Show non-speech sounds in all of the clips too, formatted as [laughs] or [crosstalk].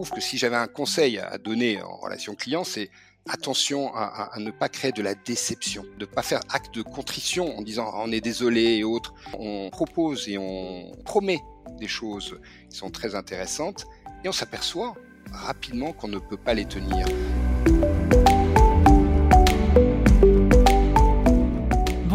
trouve que si j'avais un conseil à donner en relation client, c'est attention à, ne pas créer de la déception, de ne pas faire acte de contrition en disant on est désolé et autres. On propose et on promet des choses qui sont très intéressantes et on s'aperçoit rapidement qu'on ne peut pas les tenir.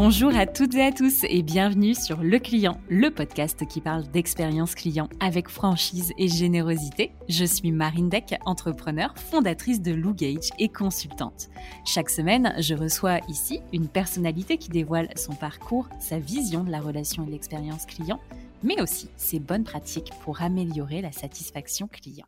Bonjour à toutes et à tous et bienvenue sur Le Client, le podcast qui parle d'expérience client avec franchise et générosité. Je suis Marine Deck, entrepreneur, fondatrice de Lou Gage et consultante. Chaque semaine, je reçois ici une personnalité qui dévoile son parcours, sa vision de la relation et l'expérience client, mais aussi ses bonnes pratiques pour améliorer la satisfaction client.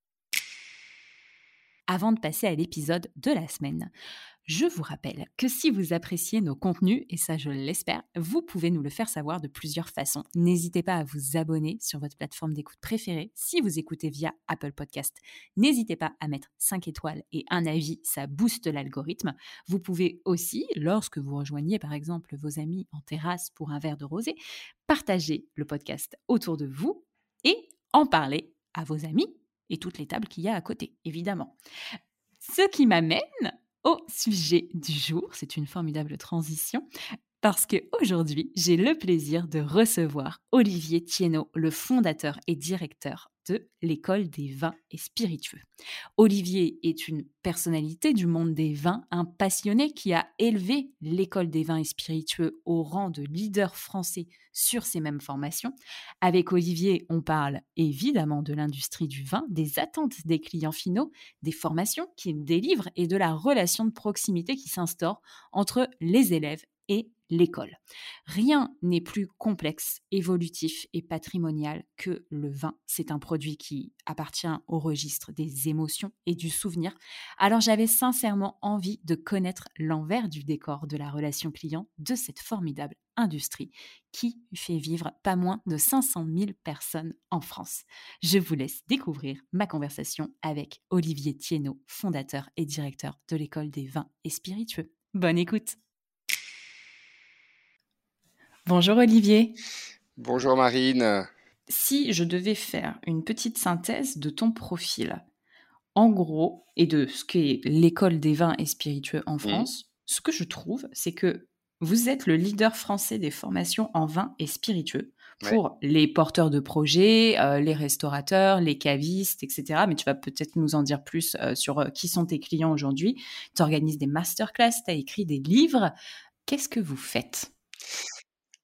Avant de passer à l'épisode de la semaine, je vous rappelle que si vous appréciez nos contenus, et ça je l'espère, vous pouvez nous le faire savoir de plusieurs façons. N'hésitez pas à vous abonner sur votre plateforme d'écoute préférée. Si vous écoutez via Apple Podcast, n'hésitez pas à mettre 5 étoiles et un avis, ça booste l'algorithme. Vous pouvez aussi, lorsque vous rejoignez par exemple vos amis en terrasse pour un verre de rosé, partager le podcast autour de vous et en parler à vos amis et toutes les tables qu'il y a à côté, évidemment. Ce qui m'amène au sujet du jour, c'est une formidable transition, parce que aujourd'hui, j'ai le plaisir de recevoir Olivier Thienot, le fondateur et directeur de l'école des vins et spiritueux. Olivier est une personnalité du monde des vins, un passionné qui a élevé l'école des vins et spiritueux au rang de leader français sur ces mêmes formations. Avec Olivier, on parle évidemment de l'industrie du vin, des attentes des clients finaux, des formations qu'il délivre et de la relation de proximité qui s'instaure entre les élèves et l'école. Rien n'est plus complexe, évolutif et patrimonial que le vin. C'est un produit qui appartient au registre des émotions et du souvenir. Alors j'avais sincèrement envie de connaître l'envers du décor de la relation client de cette formidable industrie qui fait vivre pas moins de 500 000 personnes en France. Je vous laisse découvrir ma conversation avec Olivier Thienot, fondateur et directeur de l'école des vins et spiritueux. Bonne écoute Bonjour Olivier. Bonjour Marine. Si je devais faire une petite synthèse de ton profil, en gros, et de ce qu'est l'école des vins et spiritueux en France, ce que je trouve, c'est que vous êtes le leader français des formations en vin et spiritueux pour les porteurs de projets, euh, les restaurateurs, les cavistes, etc. Mais tu vas peut-être nous en dire plus euh, sur euh, qui sont tes clients aujourd'hui. Tu organises des masterclass, tu as écrit des livres. Qu'est-ce que vous faites?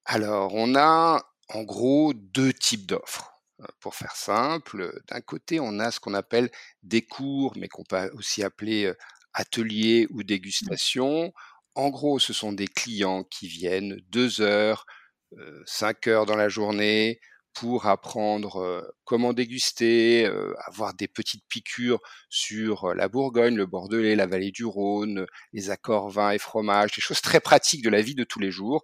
Alors, on a en gros deux types d'offres. Euh, pour faire simple, d'un côté, on a ce qu'on appelle des cours, mais qu'on peut aussi appeler ateliers ou mmh. dégustation. En gros, ce sont des clients qui viennent deux heures, euh, cinq heures dans la journée pour apprendre comment déguster, avoir des petites piqûres sur la Bourgogne, le Bordelais, la vallée du Rhône, les accords vins et fromages, des choses très pratiques de la vie de tous les jours.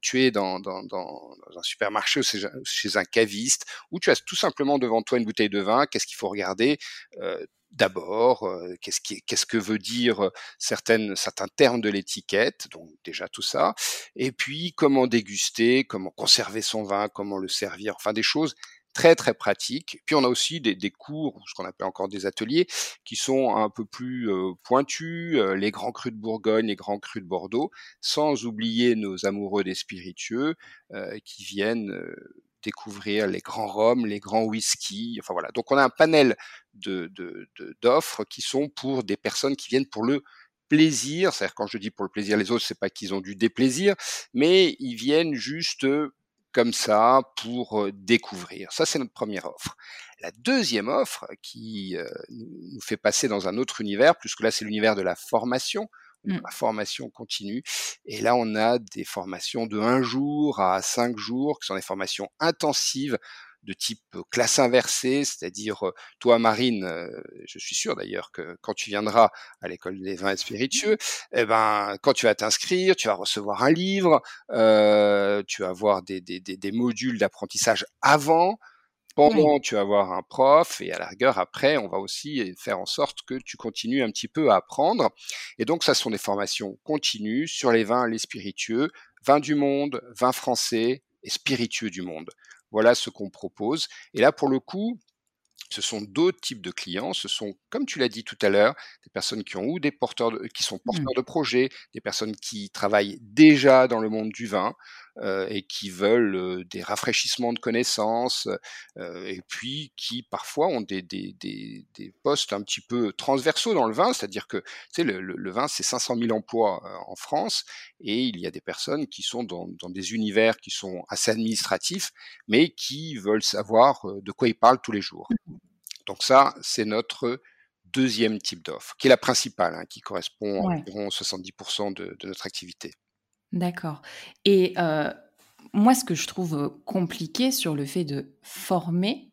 tu es dans, un supermarché ou chez un caviste, où tu as tout simplement devant toi une bouteille de vin, qu'est-ce qu'il faut regarder? D'abord, qu'est-ce, qui, qu'est-ce que veut dire certaines, certains termes de l'étiquette, donc déjà tout ça, et puis comment déguster, comment conserver son vin, comment le servir, enfin des choses très très pratiques. Puis on a aussi des, des cours, ce qu'on appelle encore des ateliers, qui sont un peu plus pointus, les grands crus de Bourgogne, les grands crus de Bordeaux, sans oublier nos amoureux des spiritueux qui viennent découvrir les grands rhums, les grands whisky. Enfin voilà. Donc on a un panel d'offres qui sont pour des personnes qui viennent pour le plaisir. C'est-à-dire quand je dis pour le plaisir, les autres, c'est pas qu'ils ont du déplaisir, mais ils viennent juste comme ça pour découvrir. Ça, c'est notre première offre. La deuxième offre qui nous fait passer dans un autre univers, puisque là, c'est l'univers de la formation. Mmh. la formation continue. Et là, on a des formations de un jour à cinq jours, qui sont des formations intensives de type classe inversée, c'est-à-dire toi Marine, je suis sûr d'ailleurs que quand tu viendras à l'école des vins et spiritueux, eh ben quand tu vas t'inscrire, tu vas recevoir un livre, tu vas avoir des, des, des, des modules d'apprentissage avant, pendant, tu vas avoir un prof et à la rigueur, après, on va aussi faire en sorte que tu continues un petit peu à apprendre. Et donc, ça sont des formations continues sur les vins, les spiritueux, vins du monde, vins français et spiritueux du monde. Voilà ce qu'on propose. Et là, pour le coup, ce sont d'autres types de clients. Ce sont, comme tu l'as dit tout à l'heure, des personnes qui ont ou des porteurs, qui sont mmh. porteurs de projets, des personnes qui travaillent déjà dans le monde du vin euh, et qui veulent euh, des rafraîchissements de connaissances, euh, et puis qui parfois ont des, des, des, des, postes un petit peu transversaux dans le vin, c'est-à-dire que tu sais, le, le, vin c'est 500 000 emplois en France, et il y a des personnes qui sont dans, dans des univers qui sont assez administratifs, mais qui veulent savoir de quoi ils parlent tous les jours. Mmh. Donc ça, c'est notre deuxième type d'offre, qui est la principale, hein, qui correspond à environ 70% de, de, notre activité. D'accord. Et euh, moi, ce que je trouve compliqué sur le fait de former,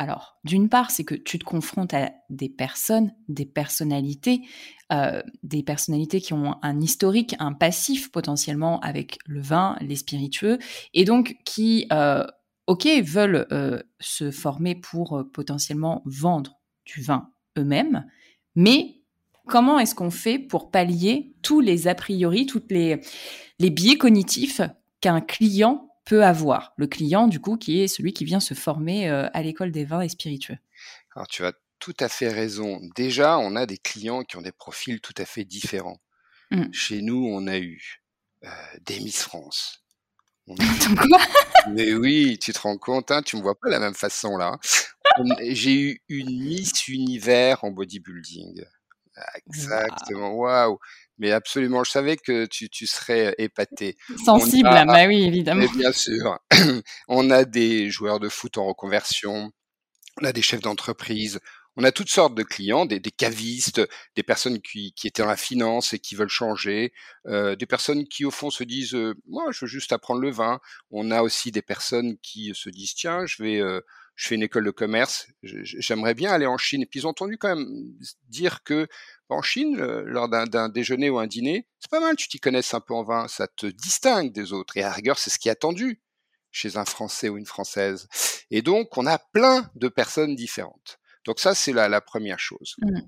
alors, d'une part, c'est que tu te confrontes à des personnes, des personnalités, euh, des personnalités qui ont un historique, un passif potentiellement avec le vin, les spiritueux, et donc qui, euh, ok, veulent euh, se former pour euh, potentiellement vendre du vin eux-mêmes, mais comment est-ce qu'on fait pour pallier tous les a priori, toutes les, les biais cognitifs qu'un client peut avoir? Le client, du coup, qui est celui qui vient se former euh, à l'école des vins et spiritueux. Alors, tu as tout à fait raison. Déjà, on a des clients qui ont des profils tout à fait différents. Mmh. Chez nous, on a eu des Miss France, [laughs] Mais oui, tu te rends compte, hein, tu me vois pas de la même façon là. J'ai eu une Miss Univers en bodybuilding. Exactement, waouh. Mais absolument, je savais que tu, tu serais épaté. Sensible, bah oui, évidemment. bien sûr. [clears throat] On a des joueurs de foot en reconversion, on a des chefs d'entreprise, on a toutes sortes de clients, des, des cavistes, des personnes qui, qui, étaient dans la finance et qui veulent changer, euh, des personnes qui au fond se disent euh, moi je veux juste apprendre le vin. On a aussi des personnes qui se disent tiens je vais euh, je fais une école de commerce, j'aimerais bien aller en Chine. Et puis ils ont entendu quand même dire que en Chine, lors d'un déjeuner ou un dîner, c'est pas mal, tu t'y connaisses un peu en vin, ça te distingue des autres. Et à rigueur, c'est ce qui est attendu chez un Français ou une Française. Et donc, on a plein de personnes différentes. Donc ça, c'est la, la, première chose. Mmh.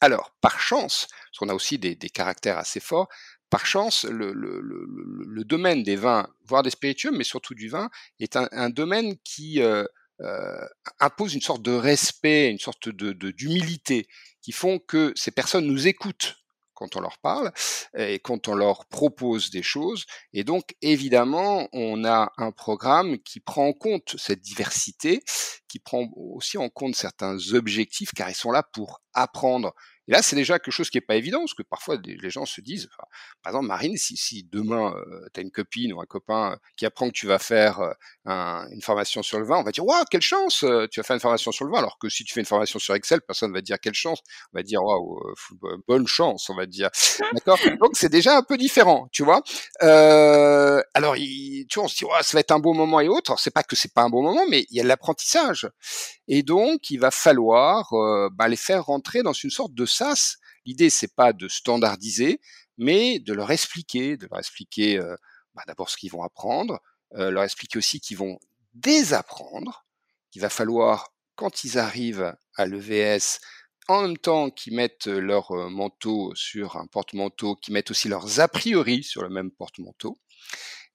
Alors, par chance, parce qu'on a aussi des, des, caractères assez forts, par chance, le, le, le, le, domaine des vins, voire des spiritueux, mais surtout du vin, est un, un domaine qui euh, euh, impose une sorte de respect, une sorte de d'humilité, qui font que ces personnes nous écoutent quand on leur parle et quand on leur propose des choses. Et donc, évidemment, on a un programme qui prend en compte cette diversité, qui prend aussi en compte certains objectifs, car ils sont là pour apprendre et là, c'est déjà quelque chose qui est pas évident, parce que parfois les gens se disent, par exemple, Marine, si, demain euh, tu as une copine ou un copain euh, qui apprend que tu vas faire euh, un, une formation sur le vin, on va dire, waouh, quelle chance, tu vas faire une formation sur le vin, alors que si tu fais une formation sur Excel, personne va dire quelle chance, on va dire, waouh, bonne chance, on va dire, d'accord? Donc c'est déjà un peu différent, tu vois? Euh, alors, tu vois, on se dit, ça va être un beau moment et autres. C'est pas que c'est pas un bon moment, mais il y a l'apprentissage. Et donc, il va falloir euh, bah, les faire rentrer dans une sorte de L'idée, c'est pas de standardiser, mais de leur expliquer, de leur expliquer euh, bah, d'abord ce qu'ils vont apprendre, euh, leur expliquer aussi qu'ils vont désapprendre, qu'il va falloir, quand ils arrivent à l'EVS, en même temps qu'ils mettent leur manteau sur un porte-manteau, qu'ils mettent aussi leurs a priori sur le même porte-manteau,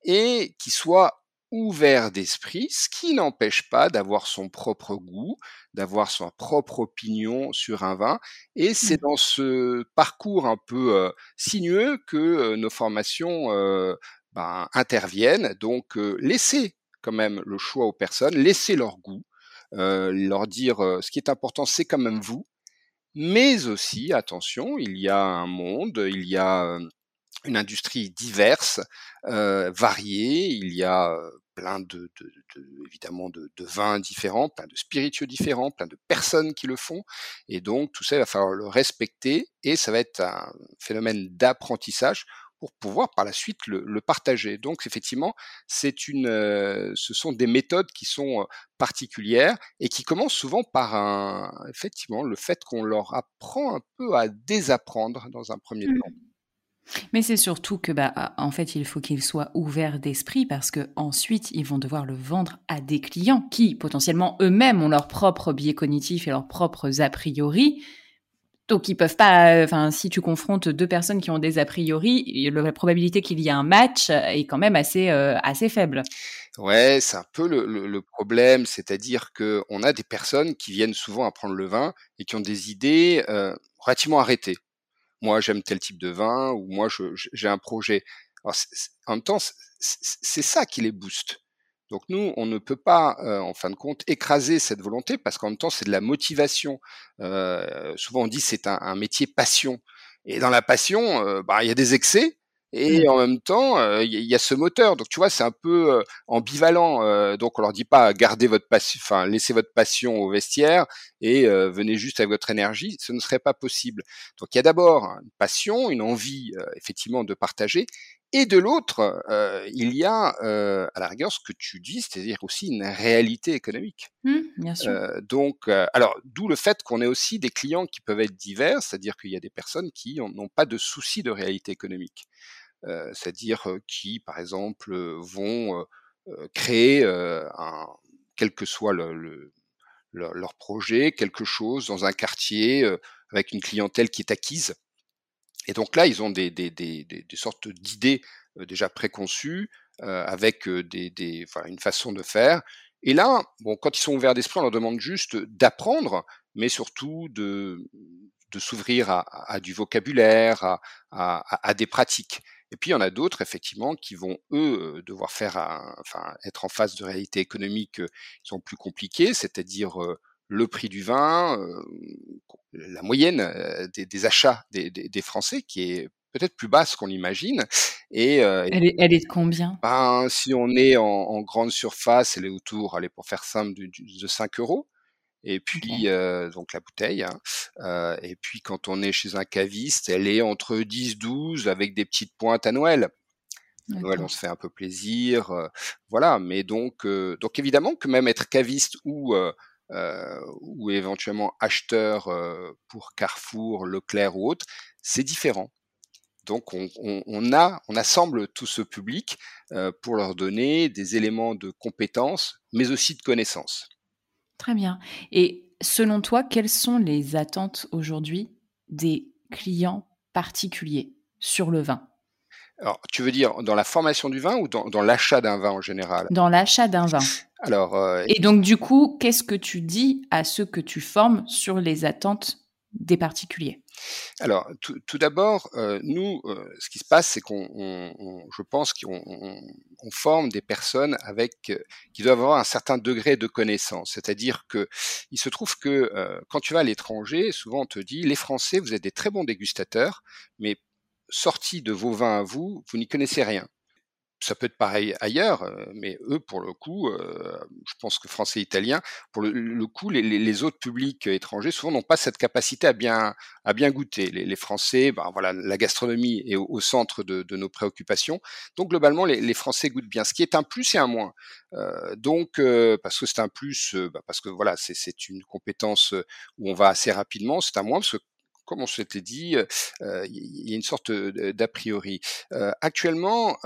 et qu'ils soient ouvert d'esprit, ce qui n'empêche pas d'avoir son propre goût, d'avoir sa propre opinion sur un vin. Et c'est mmh. dans ce parcours un peu euh, sinueux que euh, nos formations euh, ben, interviennent. Donc, laissez quand même le choix aux personnes, laissez leur goût, leur dire ce qui est important, c'est quand même vous. Mais aussi, attention, il y a un monde, il y a une industrie diverse, euh, variée. Il y a plein de, de, de évidemment de, de, vins différents, plein de spiritueux différents, plein de personnes qui le font. Et donc tout ça, il va falloir le respecter et ça va être un phénomène d'apprentissage pour pouvoir par la suite le, le partager. Donc effectivement, c'est une, euh, ce sont des méthodes qui sont particulières et qui commencent souvent par un, effectivement, le fait qu'on leur apprend un peu à désapprendre dans un premier mmh. temps. Mais c'est surtout que, bah, ah, en fait, il faut qu'ils soient ouverts d'esprit parce que ensuite, ils vont devoir le vendre à des clients qui, potentiellement, eux-mêmes ont leurs propres biais cognitifs et leurs propres a priori. Donc, ils peuvent pas. Enfin, si tu confrontes deux personnes qui ont des a priori, la probabilité qu'il y ait un match est quand même assez euh, assez faible. Ouais, c'est un peu le, problème, c'est-à-dire que on a des personnes qui viennent souvent apprendre le vin et qui ont des idées euh, relativement arrêtées moi j'aime tel type de vin ou moi j'ai un projet. En même temps, c'est ça qui les booste. Donc nous, on ne peut pas, euh, en fin de compte, écraser cette volonté parce qu'en même temps, c'est de la motivation. Euh, souvent, on dit c'est un, un, métier passion. Et dans la passion, euh, bah, il y a des excès, et mmh. en même temps, il y, a ce moteur. Donc tu vois, c'est un peu ambivalent. donc on leur dit pas gardez votre passion, enfin laissez votre passion au vestiaire et venez juste avec votre énergie. Ce ne serait pas possible. Donc il y a d'abord une passion, une envie effectivement de partager. Et de l'autre, il y a à la rigueur ce que tu dis, c'est-à-dire aussi une réalité économique. Mmh, bien sûr. donc, alors d'où le fait qu'on ait aussi des clients qui peuvent être divers, c'est-à-dire qu'il y a des personnes qui n'ont pas de souci de réalité économique. Euh, c'est-à-dire qui, par exemple, vont créer un, quel que soit le, leur, projet, quelque chose dans un quartier avec une clientèle qui est acquise. Et donc là, ils ont des, des, des, des sortes d'idées déjà préconçues, avec des, une façon de faire. Et là, bon, quand ils sont ouverts d'esprit, on leur demande juste d'apprendre, mais surtout de, de s'ouvrir à, à, du vocabulaire, à, à, des pratiques. Et puis il y en a d'autres effectivement qui vont eux devoir faire, enfin être en face de réalités économiques qui sont plus compliquées, c'est-à-dire le prix du vin, la moyenne des, achats des, Français qui est peut-être plus basse qu'on l'imagine. Et elle, est, elle, est, de combien? ben, Si on est en, grande surface, elle est autour, allez pour faire simple, de, de 5 euros et puis euh, donc la bouteille. Hein. Euh, et puis quand on est chez un caviste, elle est entre 10-12 avec des petites pointes à Noël. Noël, on se fait un peu plaisir, euh, voilà. Mais donc, euh, donc évidemment que même être caviste ou euh, ou éventuellement acheteur pour Carrefour, Leclerc ou autre, c'est différent. Donc on, on, on, a, on assemble tout ce public pour leur donner des éléments de compétences, mais aussi de connaissances. Très bien. Et selon toi, quelles sont les attentes aujourd'hui des clients particuliers sur le vin? Alors, tu veux dire dans la formation du vin ou dans, l'achat d'un vin en général? Dans l'achat d'un vin. Alors. Euh, et donc, du coup, qu'est-ce que tu dis à ceux que tu formes sur les attentes des particuliers Alors, tout, d'abord, euh, nous, euh, ce qui se passe, c'est qu'on, je pense qu'on on, forme des personnes avec euh, qui doivent avoir un certain degré de connaissance. C'est-à-dire que il se trouve que quand tu vas à l'étranger, souvent on te dit les Français, vous êtes des très bons dégustateurs, mais sortis de vos vins à vous, vous n'y connaissez rien ça peut être pareil ailleurs, euh, mais eux, pour le coup, euh, je pense que français et italien, pour le, coup, les, autres publics étrangers souvent n'ont pas cette capacité à bien à bien goûter. Les, Français, ben voilà, la gastronomie est au, centre de, nos préoccupations. Donc globalement, les, Français goûtent bien, ce qui est un plus et un moins. Euh, donc parce que c'est un plus, bah, parce que voilà, c'est une compétence où on va assez rapidement. C'est un moins parce que comme on s'était dit, il y a une sorte d'a priori. actuellement,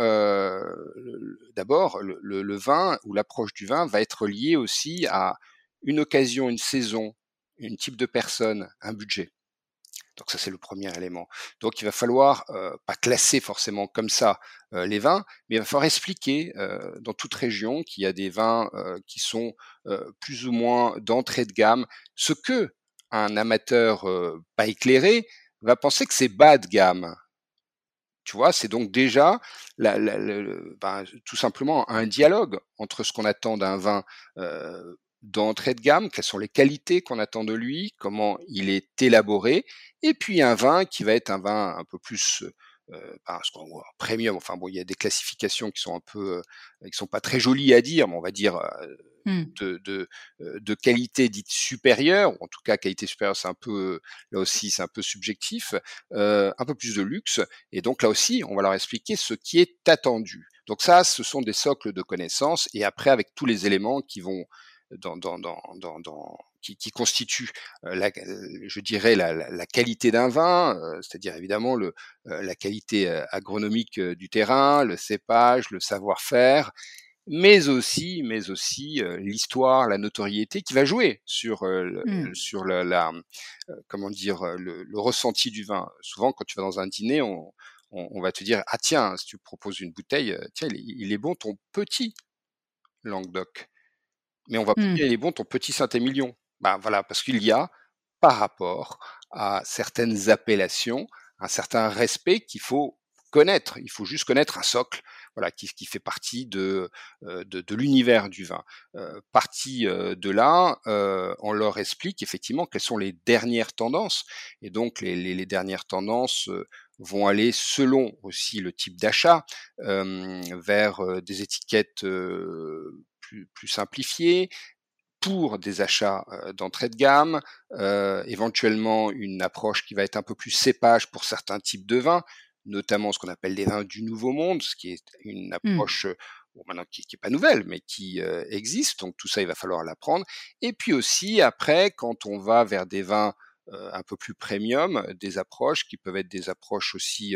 d'abord, le, vin ou l'approche du vin va être liée aussi à une occasion, une saison, une type de personne, un budget. Donc ça c'est le premier élément. Donc il va falloir pas classer forcément comme ça les vins, mais il va falloir expliquer dans toute région qu'il y a des vins qui sont plus ou moins d'entrée de gamme, ce que un amateur pas éclairé va penser que c'est bas de gamme. Tu vois, c'est donc déjà ben, tout simplement un dialogue entre ce qu'on attend d'un vin d'entrée de gamme, quelles sont les qualités qu'on attend de lui, comment il est élaboré, et puis un vin qui va être un vin un peu plus euh, ben, premium. Enfin bon, il y a des classifications qui sont un peu, qui sont pas très jolies à dire, mais on va dire mmh. de, de, qualité dite supérieure, ou en tout cas qualité supérieure, c'est un peu là aussi c'est un peu subjectif, un peu plus de luxe, et donc là aussi on va leur expliquer ce qui est attendu. Donc ça, ce sont des socles de connaissances, et après avec tous les éléments qui vont dans, dans, dans, dans qui, qui, constituent, la, je dirais, la, la qualité d'un vin, c'est-à-dire évidemment le, la qualité agronomique du terrain, le cépage, le savoir-faire, mais aussi, mais aussi l'histoire, la notoriété qui va jouer sur mmh. sur la, la comment dire le, le, ressenti du vin. Souvent, quand tu vas dans un dîner, on, on, va te dire ah tiens, si tu proposes une bouteille, tiens, il, est bon ton petit Languedoc, mais on va mmh. dire il est bon ton petit Saint-Émilion. Ben voilà, parce qu'il y a par rapport à certaines appellations un certain respect qu'il faut connaître. Il faut juste connaître un socle, voilà, qui, qui fait partie de, euh, de, de l'univers du vin. Euh, partie euh, de là, euh, on leur explique effectivement quelles sont les dernières tendances. Et donc les, les, les dernières tendances vont aller selon aussi le type d'achat vers des étiquettes plus, plus simplifiées, pour des achats d'entrée de gamme, euh, éventuellement une approche qui va être un peu plus cépage pour certains types de vins, notamment ce qu'on appelle les vins du Nouveau Monde, ce qui est une mmh. approche bon, maintenant qui n'est pas nouvelle, mais qui existe. Donc tout ça, il va falloir l'apprendre. Et puis aussi, après, quand on va vers des vins un peu plus premium, des approches qui peuvent être des approches aussi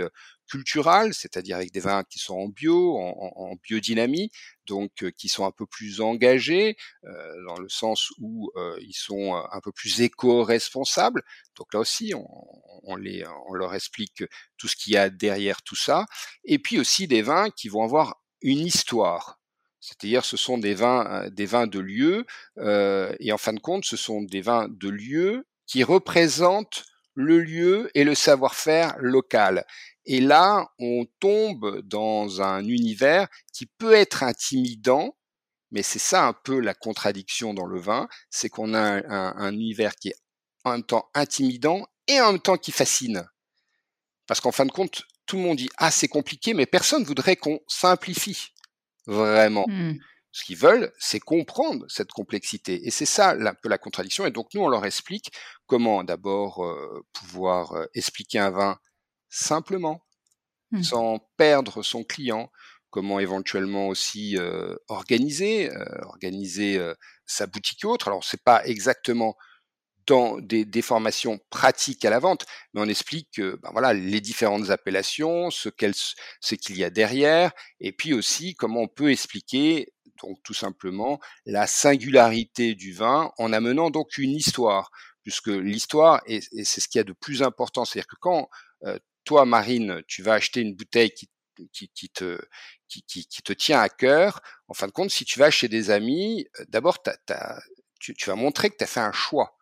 culturales, c'est-à-dire avec des vins qui sont en bio, en, biodynamie, donc qui sont un peu plus engagés dans le sens où ils sont un peu plus éco-responsables. Donc là aussi, on, leur explique tout ce qu'il y a derrière tout ça. Et puis aussi des vins qui vont avoir une histoire. C'est-à-dire, ce sont des vins, de lieu, et en fin de compte, ce sont des vins de lieu qui représente le lieu et le savoir-faire local. Et là, on tombe dans un univers qui peut être intimidant, mais c'est ça un peu la contradiction dans le vin, c'est qu'on a un, univers qui est en même temps intimidant et en même temps qui fascine. Parce qu'en fin de compte, tout le monde dit ah c'est compliqué, mais personne voudrait qu'on simplifie vraiment. Mmh. Ce qu'ils veulent, c'est comprendre cette complexité. Et c'est ça un peu la contradiction. Et donc nous, on leur explique comment d'abord euh, pouvoir euh, expliquer un vin simplement, mmh. sans perdre son client, comment éventuellement aussi euh, organiser, organiser sa boutique autre. Alors c'est pas exactement dans des, des, formations pratiques à la vente, mais on explique ben voilà les différentes appellations, ce qu'il y a derrière, et puis aussi comment on peut expliquer donc tout simplement la singularité du vin en amenant donc une histoire, puisque l'histoire, et, c'est ce qu'il y a de plus important, c'est-à-dire que quand euh, toi, Marine, tu vas acheter une bouteille qui, qui, qui te, qui, qui, te tient à cœur, en fin de compte, si tu vas chez des amis, euh, d'abord, tu, tu vas montrer que tu as fait un choix.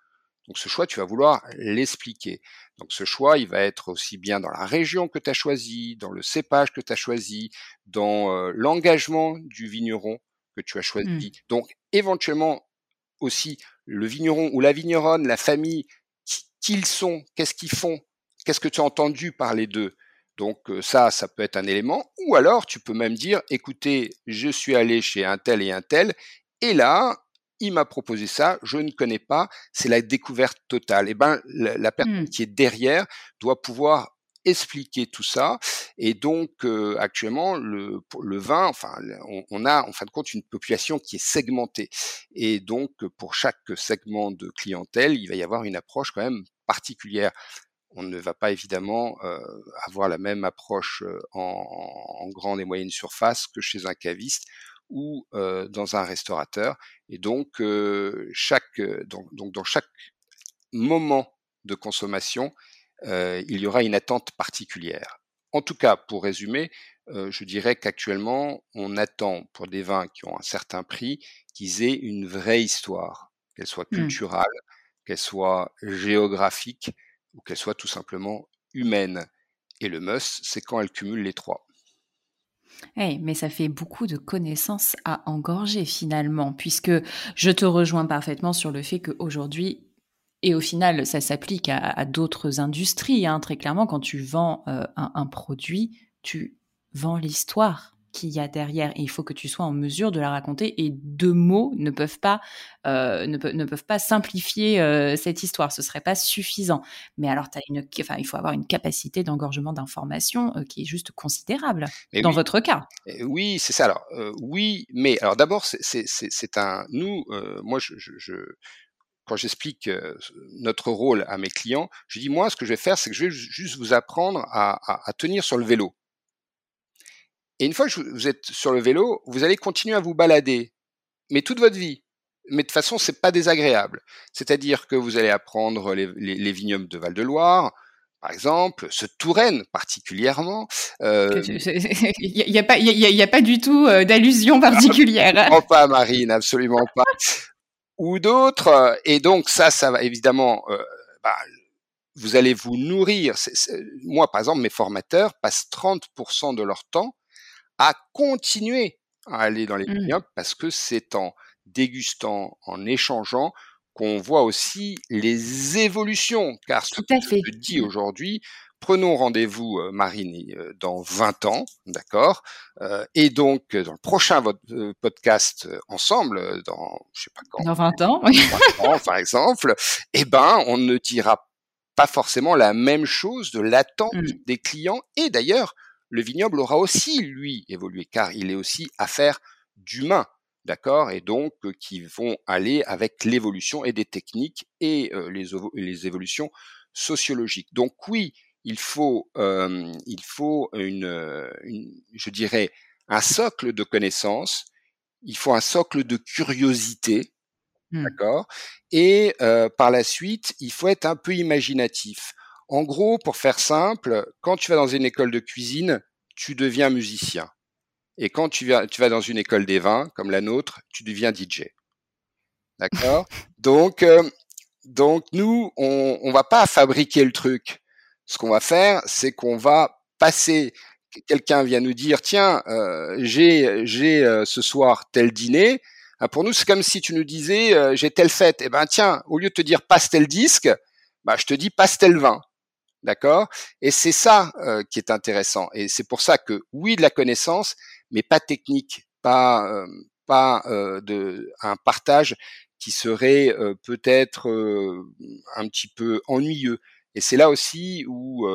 Donc ce choix, tu vas vouloir l'expliquer. Donc ce choix, il va être aussi bien dans la région que tu as choisi, dans le cépage que tu as choisi, dans euh, l'engagement du vigneron que tu as choisi. Mmh. Donc, éventuellement aussi le vigneron ou la vigneronne, la famille, qui ils sont, qu'est-ce qu'ils font, qu'est-ce que tu as entendu parler d'eux? Donc ça, ça peut être un élément. Ou alors, tu peux même dire, écoutez, je suis allé chez un tel et un tel, et là, il m'a proposé ça, je ne connais pas, c'est la découverte totale. Et eh ben, la, personne mmh. qui est derrière doit pouvoir expliquer tout ça. Et donc euh, actuellement, le, le vin, enfin, on, a en fin de compte une population qui est segmentée. Et donc pour chaque segment de clientèle, il va y avoir une approche quand même particulière. On ne va pas évidemment euh, avoir la même approche euh, en, en, grande et moyenne surface que chez un caviste ou euh, dans un restaurateur. Et donc, euh, chaque, donc, donc, dans chaque moment de consommation, il y aura une attente particulière. En tout cas, pour résumer, je dirais qu'actuellement, on attend pour des vins qui ont un certain prix qu'ils aient une vraie histoire, qu'elle soit mmh. culturelle, qu'elle soit géographique ou qu'elle soit tout simplement humaine. Et le must, c'est quand elle cumule les trois. Hey, mais ça fait beaucoup de connaissances à engorger finalement, puisque je te rejoins parfaitement sur le fait qu'aujourd'hui, et au final, ça s'applique à, d'autres industries. Hein. Très clairement, quand tu vends euh, un, produit, tu vends l'histoire qu'il y a derrière et il faut que tu sois en mesure de la raconter et deux mots ne peuvent pas euh, ne, ne, peuvent pas simplifier euh, cette histoire. Ce serait pas suffisant. Mais alors as une enfin il faut avoir une capacité d'engorgement d'informations euh, qui est juste considérable dans votre cas. Oui c'est ça. Alors oui mais alors d'abord c'est un nous moi je, je, je quand j'explique notre rôle à mes clients, je dis moi, ce que je vais faire, c'est que je vais juste vous apprendre à, à, à tenir sur le vélo. Et une fois que vous êtes sur le vélo, vous allez continuer à vous balader, mais toute votre vie. Mais de toute façon, c'est pas désagréable. C'est-à-dire que vous allez apprendre les, les, les vignobles de Val-de-Loire, par exemple, ce Touraine particulièrement. Euh... [laughs] Il n'y a, y a, pas du tout euh, d'allusion particulière. non, pas Marine, absolument pas. Ou d'autres. Et donc ça, ça va évidemment. Euh, bah, vous allez vous nourrir. C est, moi, par exemple, mes formateurs passent 30% de leur temps à continuer à aller dans les mmh. vignobles parce que c'est en dégustant, en échangeant qu'on voit aussi les évolutions. Car ce que je dis mmh. aujourd'hui, prenons rendez-vous, euh, Marine, euh, dans 20 ans, d'accord euh, Et donc, dans le prochain podcast ensemble, dans, je sais pas quand. Dans 20 ans, oui. 20 ans, par exemple, eh ben, on ne dira pas forcément la même chose de l'attente mmh. des clients et d'ailleurs le vignoble aura aussi, lui, évolué, car il est aussi affaire d'humains, d'accord Et donc, euh, qui vont aller avec l'évolution et des techniques et euh, les, les, évolutions sociologiques. Donc oui, il faut, euh, il faut une, une, je dirais, un socle de connaissances, il faut un socle de curiosité, mmh. d'accord Et euh, par la suite, il faut être un peu imaginatif. En gros, pour faire simple, quand tu vas dans une école de cuisine, tu deviens musicien. Et quand tu vas, dans une école des vins, comme la nôtre, tu deviens DJ. D'accord? Donc, euh, donc nous, on, on va pas fabriquer le truc. Ce qu'on va faire, c'est qu'on va passer. Quelqu'un vient nous dire, tiens, euh, j'ai, j'ai euh, ce soir tel dîner. Ah, pour nous, c'est comme si tu nous disais, j'ai telle fête. Eh ben, tiens, au lieu de te dire passe tel disque, bah, je te dis passe tel vin. D'accord? Et c'est ça euh, qui est intéressant. Et c'est pour ça que oui, de la connaissance, mais pas technique, pas euh, pas euh, de un partage qui serait euh, peut-être euh, un petit peu ennuyeux. Et c'est là aussi où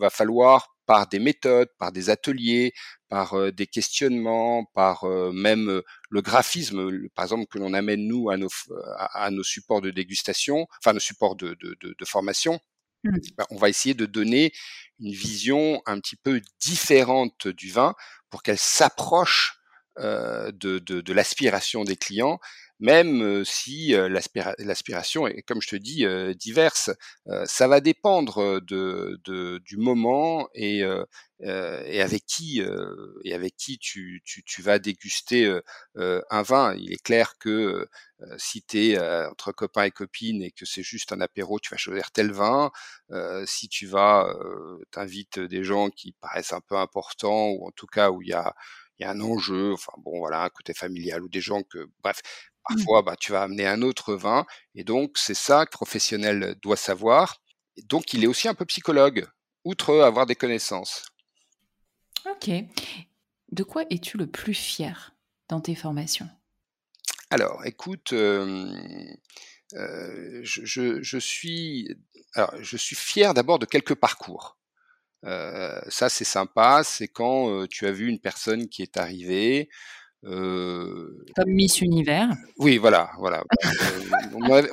va falloir par des méthodes, par des ateliers, par des questionnements, par même le graphisme, par exemple que l'on amène nous à nos à, nos supports de dégustation, enfin nos supports de, de, de formation Mmh. Bah, on va essayer de donner une vision un petit peu différente du vin pour qu'elle s'approche de l'aspiration des clients, même si l'aspiration est, comme je te dis, diverse. Ça va dépendre de, de du moment et, et avec qui et avec qui tu, tu, tu vas déguster un vin. Il est clair que si tu es entre copains et copines et que c'est juste un apéro, tu vas choisir tel vin. si tu vas, t'invites des gens qui paraissent un peu importants ou en tout cas où il y a il y a un enjeu, enfin bon voilà, un côté familial ou des gens que, bref. Parfois bah, tu vas amener un autre vin et donc c'est ça que le professionnel doit savoir. Donc il est aussi un peu psychologue, outre avoir des connaissances. Ok. De quoi es-tu le plus fier dans tes formations? Alors, écoute, euh, euh, je, je, je, suis, alors, je suis fier d'abord de quelques parcours. Euh, ça, c'est sympa. C'est quand tu as vu une personne qui est arrivée. Euh, Comme Miss Univers. Oui, voilà, voilà.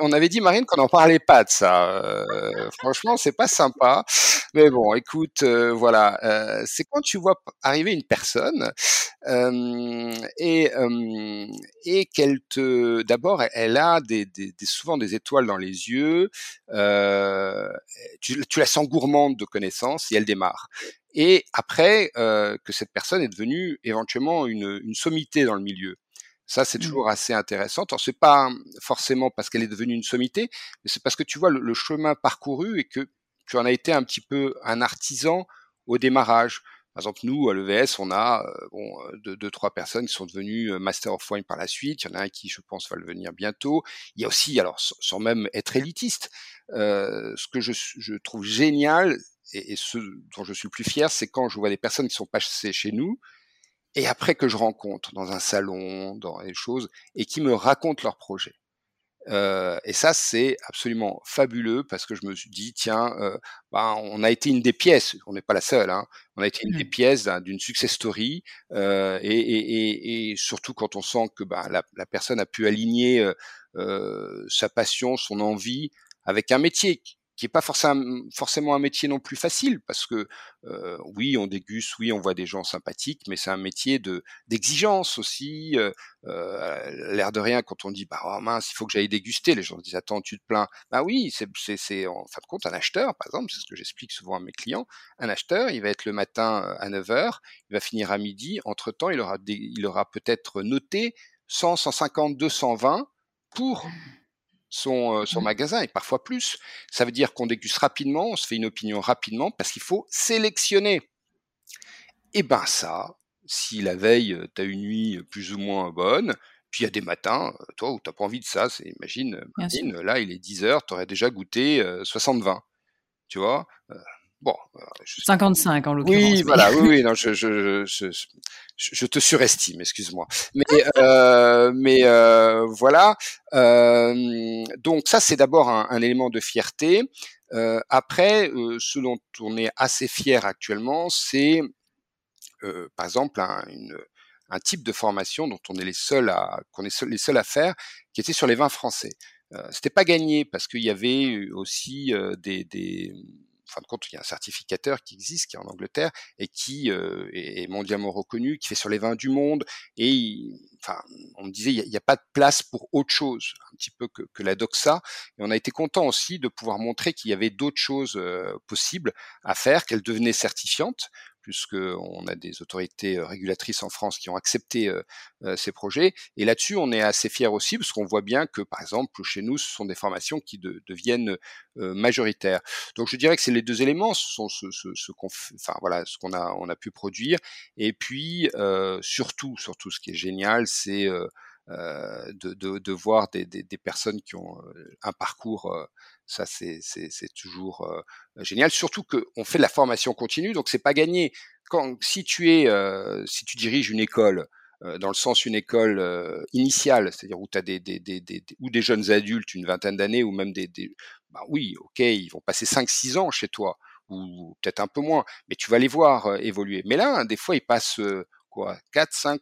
on, avait, dit Marine qu'on n'en parlait pas de ça. franchement, c'est pas sympa. Mais bon, écoute, voilà, c'est quand tu vois arriver une personne et et qu'elle te, d'abord, elle a des, des, des, souvent des étoiles dans les yeux. tu, tu la sens gourmande de connaissances et elle démarre et après euh, que cette personne est devenue éventuellement une, une sommité dans le milieu. Ça, c'est mmh. toujours assez intéressant. Alors, c'est pas forcément parce qu'elle est devenue une sommité, mais c'est parce que tu vois le, le, chemin parcouru et que tu en as été un petit peu un artisan au démarrage. Par exemple, nous, à l'EVS, on a euh, bon, deux, deux, trois personnes qui sont devenues euh, Master of Wine par la suite. Il y en a un qui, je pense, va le devenir bientôt. Il y a aussi, alors sans même être élitiste, euh, ce que je, je trouve génial, et, et, ce dont je suis le plus fier, c'est quand je vois des personnes qui sont passées chez nous et après que je rencontre dans un salon, dans les choses, et qui me racontent leur projet. Euh, et ça, c'est absolument fabuleux parce que je me suis dit, tiens, euh, ben, on a été une des pièces, on n'est pas la seule, hein, on a été une des mmh. pièces d'une success story, euh, et, et, et, surtout quand on sent que ben, la, la, personne a pu aligner euh, sa passion, son envie avec un métier qui est pas forcément un métier non plus facile parce que euh, oui on déguste oui on voit des gens sympathiques mais c'est un métier de d'exigence aussi euh, euh, l'air de rien quand on dit bah oh mince il faut que j'aille déguster. Les gens disent attends tu te plains. Bah oui c'est c'est en fin de compte un acheteur par exemple c'est ce que j'explique souvent à mes clients. Un acheteur il va être le matin à 9h il va finir à midi. Entre temps il aura il aura peut-être noté 100 150 220 pour son, euh, son mmh. magasin et parfois plus. Ça veut dire qu'on déguste rapidement, on se fait une opinion rapidement parce qu'il faut sélectionner. Et ben ça, si la veille, euh, tu as une nuit plus ou moins bonne, puis il y a des matins, euh, toi, où tu pas envie de ça, c'est, imagine, là, il est 10 heures, tu aurais déjà goûté 60-20. Tu vois Bon, 55 en l'occurrence. Oui, voilà, oui, oui, [laughs] non, je, je, je, je te surestime, excuse-moi. Mais, euh, mais euh, voilà. Euh, donc ça, c'est d'abord un, un, élément de fierté. Euh, après, euh, ce dont on est assez fier actuellement, c'est euh, par exemple un, une, un type de formation dont on est les seuls à qu'on est les seuls à faire, qui était sur les vins français. C'était pas gagné parce qu'il y avait aussi des, des fin de compte, il y a un certificateur qui existe, qui est en Angleterre, et qui euh, est mondialement reconnu, qui fait sur les vins du monde. Et enfin, on me disait, il n'y a, pas de place pour autre chose, un petit peu que, que, la doxa. Et on a été content aussi de pouvoir montrer qu'il y avait d'autres choses euh, possibles à faire, qu'elle devenait certifiante puisqu'on a des autorités régulatrices en France qui ont accepté ces projets. Et là-dessus, on est assez fiers aussi, parce qu'on voit bien que, par exemple, chez nous, ce sont des formations qui deviennent majoritaires. Donc, je dirais que c'est les deux éléments, ce sont ce, ce, ce qu'on, voilà, ce qu'on a, on a pu produire. Et puis, surtout, surtout, ce qui est génial, c'est de, voir des, personnes qui ont un parcours, ça c'est toujours génial. Surtout qu'on fait de la formation continue, donc c'est pas gagné. Quand, si tu es, si tu diriges une école, dans le sens une école initiale, c'est-à-dire où tu as des, des, des, des, ou des jeunes adultes, une vingtaine d'années, ou même des, bah oui, ok, ils vont passer 5-6 ans chez toi, ou peut-être un peu moins, mais tu vas les voir évoluer. Mais là, des fois, ils passent quoi, 4, 5,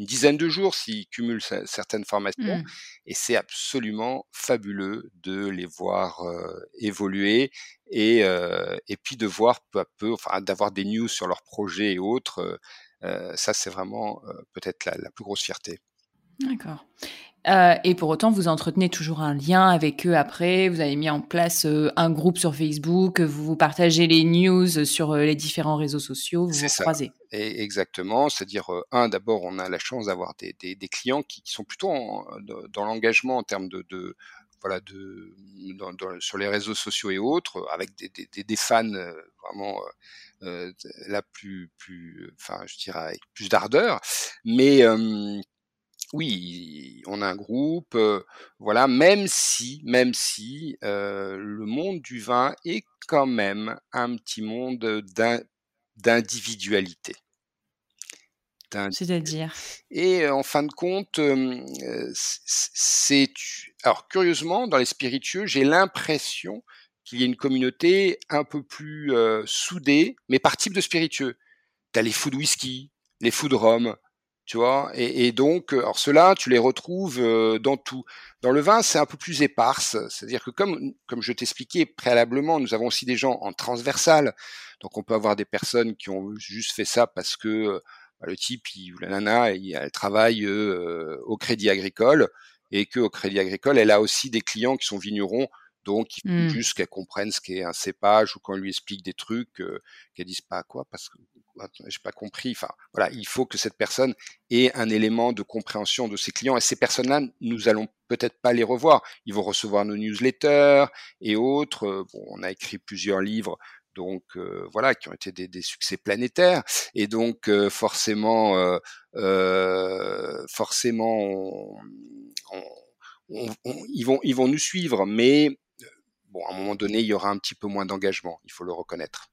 une dizaine de jours s'ils cumulent certaines formations. Mmh. Et c'est absolument fabuleux de les voir euh, évoluer et, euh, et puis de voir peu à peu, enfin d'avoir des news sur leurs projets et autres. Euh, ça, c'est vraiment peut-être la, la plus grosse fierté. D'accord. Euh, et pour autant, vous entretenez toujours un lien avec eux après. Vous avez mis en place euh, un groupe sur Facebook. Vous partagez les news sur euh, les différents réseaux sociaux. Vous vous croisez. Et exactement. C'est-à-dire, un, d'abord, on a la chance d'avoir des, des, des, clients qui, qui sont plutôt en, dans l'engagement en termes de, de voilà, de, dans, dans, sur les réseaux sociaux et autres, avec des, des, des fans vraiment la plus, plus, enfin, je dirais avec plus d'ardeur. Mais oui, on a un groupe, voilà, même si, même si le monde du vin est quand même un petit monde d'individualité. C'est-à-dire? Et en fin de compte, c'est alors curieusement dans les spiritueux, j'ai l'impression qu'il y a une communauté un peu plus soudée, mais par type de spiritueux. T'as les fous de whisky, les fous de rhum, Et, donc, euh, alors ceux-là, tu les retrouves euh, dans tout. Dans le vin, c'est un peu plus éparse, c'est-à-dire que comme comme je t'expliquais préalablement, nous avons aussi des gens en transversal. Donc, on peut avoir des personnes qui ont juste fait ça parce que euh, bah, le type ou la nana, elle travaille au Crédit Agricole et que au Crédit Agricole, elle a aussi des clients qui sont vignerons donc, il faut mmh. juste qu'elle comprenne ce qu'est un cépage ou qu'on lui explique des trucs, euh, qu'elle dise pas quoi parce que j'ai pas compris. Enfin, voilà, il faut que cette personne ait un élément de compréhension de ses clients. Et ces personnes-là, nous allons peut-être pas les revoir. Ils vont recevoir nos newsletters et autres. Bon, on a écrit plusieurs livres donc euh, voilà, qui ont été des, des, succès planétaires. Et donc euh, forcément, euh, forcément, on, on, on, ils vont ils vont nous suivre, mais bon, à un moment donné, il y aura un petit peu moins d'engagement, il faut le reconnaître.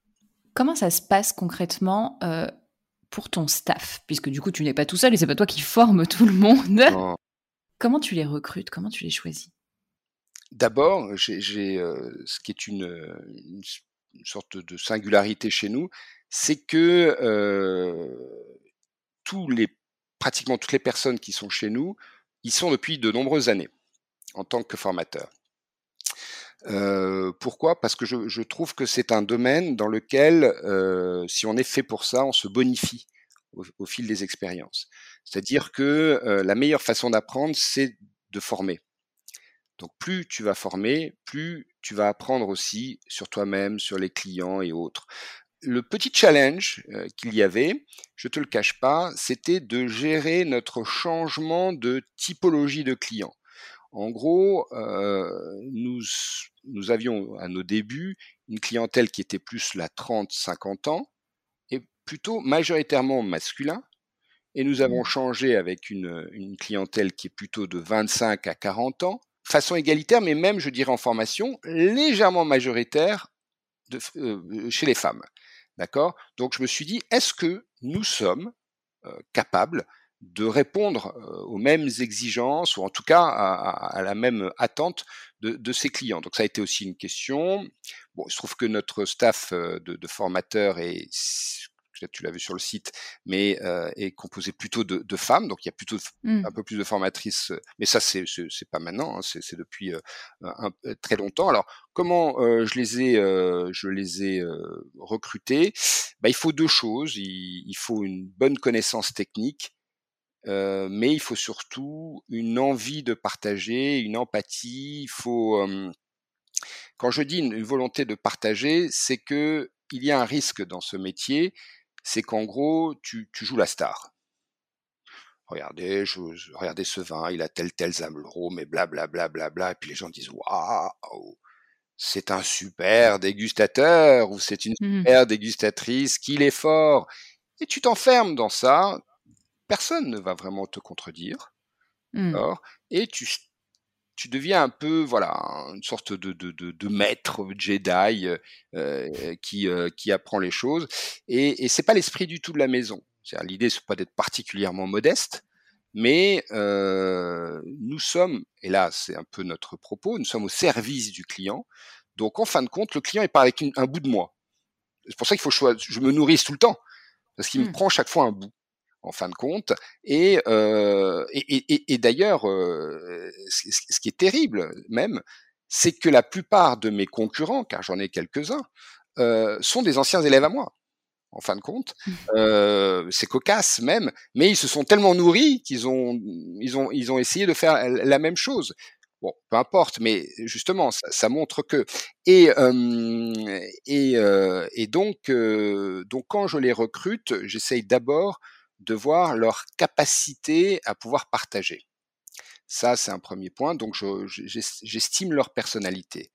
Comment ça se passe concrètement euh, pour ton staff, puisque du coup tu n'es pas tout seul et c'est pas toi qui forme tout le monde. Comment tu les recrutes? Comment tu les choisis? D'abord, j'ai, ce qui est une, une, sorte de singularité chez nous, c'est que tous les, pratiquement toutes les personnes qui sont chez nous, ils sont depuis de nombreuses années en tant que formateurs. Euh, pourquoi? Parce que je, je, trouve que c'est un domaine dans lequel, euh, si on est fait pour ça, on se bonifie au, au fil des expériences. C'est-à-dire que euh, la meilleure façon d'apprendre, c'est de former. Donc plus tu vas former, plus tu vas apprendre aussi sur toi-même, sur les clients et autres. Le petit challenge euh, qu'il y avait, je te le cache pas, c'était de gérer notre changement de typologie de clients. En gros, euh, nous, nous avions à nos débuts une clientèle qui était plus la 30-50 ans et plutôt majoritairement masculin. Et nous avons mmh. changé avec une, une clientèle qui est plutôt de 25 à 40 ans, façon égalitaire, mais même, je dirais, en formation, légèrement majoritaire de, euh, chez les femmes. D'accord? Donc je me suis dit, est-ce que nous sommes euh, capables de répondre aux mêmes exigences, ou en tout cas à, la même attente de, ses clients. Donc ça a été aussi une question. Bon, il se trouve que notre staff de, de formateurs est tu l'as vu sur le site, mais est composé plutôt de, femmes, donc il y a plutôt mmh. un peu plus de formatrices, mais ça c'est c'est pas maintenant, hein, c'est depuis un, très longtemps. Alors comment je les ai je les ai recrutés? Bah, il faut deux choses, il, il, faut une bonne connaissance technique mais il faut surtout une envie de partager, une empathie. Il faut, quand je dis une, volonté de partager, c'est que il y a un risque dans ce métier, c'est qu'en gros, tu, joues la star. Regardez, je, regardez ce vin, il a tel tel mais blablabla, bla, bla, bla, et puis les gens disent waouh, c'est un super dégustateur ou c'est une mmh super dégustatrice, qu'il est fort. Et tu t'enfermes dans ça, personne ne va vraiment te contredire. Mmh. Et tu, tu deviens un peu, voilà, une sorte de, de, de, de maître Jedi euh, qui, euh, qui apprend les choses. Et, et c'est pas l'esprit du tout de la maison. L'idée, c'est pas d'être particulièrement modeste, mais euh, nous sommes, et là, c'est un peu notre propos, nous sommes au service du client. Donc, en fin de compte, le client est pas avec un bout de moi. C'est pour ça qu'il faut que je me nourrisse tout le temps, parce qu'il me mmh. prend chaque fois un bout en fin de compte. Et, euh, et, et, d'ailleurs, euh, ce, qui est terrible même, c'est que la plupart de mes concurrents, car j'en ai quelques-uns, euh, sont des anciens élèves à moi. En fin de compte, mmh. c'est cocasse même, mais ils se sont tellement nourris qu'ils ont, ils ont, ils ont essayé de faire la même chose. Bon, peu importe, mais justement, ça, ça montre que et et, et donc donc quand je les recrute, j'essaye d'abord de voir leur capacité à pouvoir partager. Ça, c'est un premier point. Donc, j'estime leur personnalité.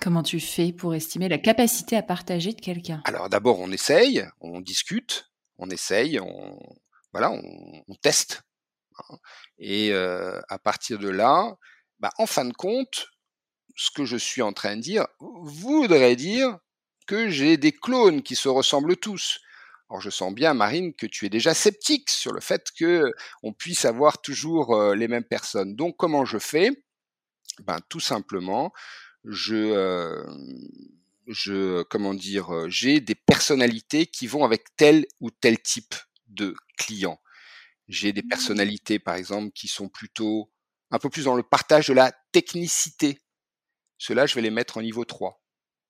Comment tu fais pour estimer la capacité à partager de quelqu'un? Alors, d'abord, on essaye, on discute, on essaye, on, voilà, on, teste. Hein. Et euh, à partir de là, bah, en fin de compte, ce que je suis en train de dire voudrait dire que j'ai des clones qui se ressemblent tous. Alors je sens bien, Marine, que tu es déjà sceptique sur le fait que on puisse avoir toujours euh, les mêmes personnes. Donc comment je fais? Ben tout simplement, je, euh, je comment dire, j'ai des personnalités qui vont avec tel ou tel type de client. J'ai des mmh. personnalités, par exemple, qui sont plutôt un peu plus dans le partage de la technicité. Cela, je vais les mettre en niveau 3.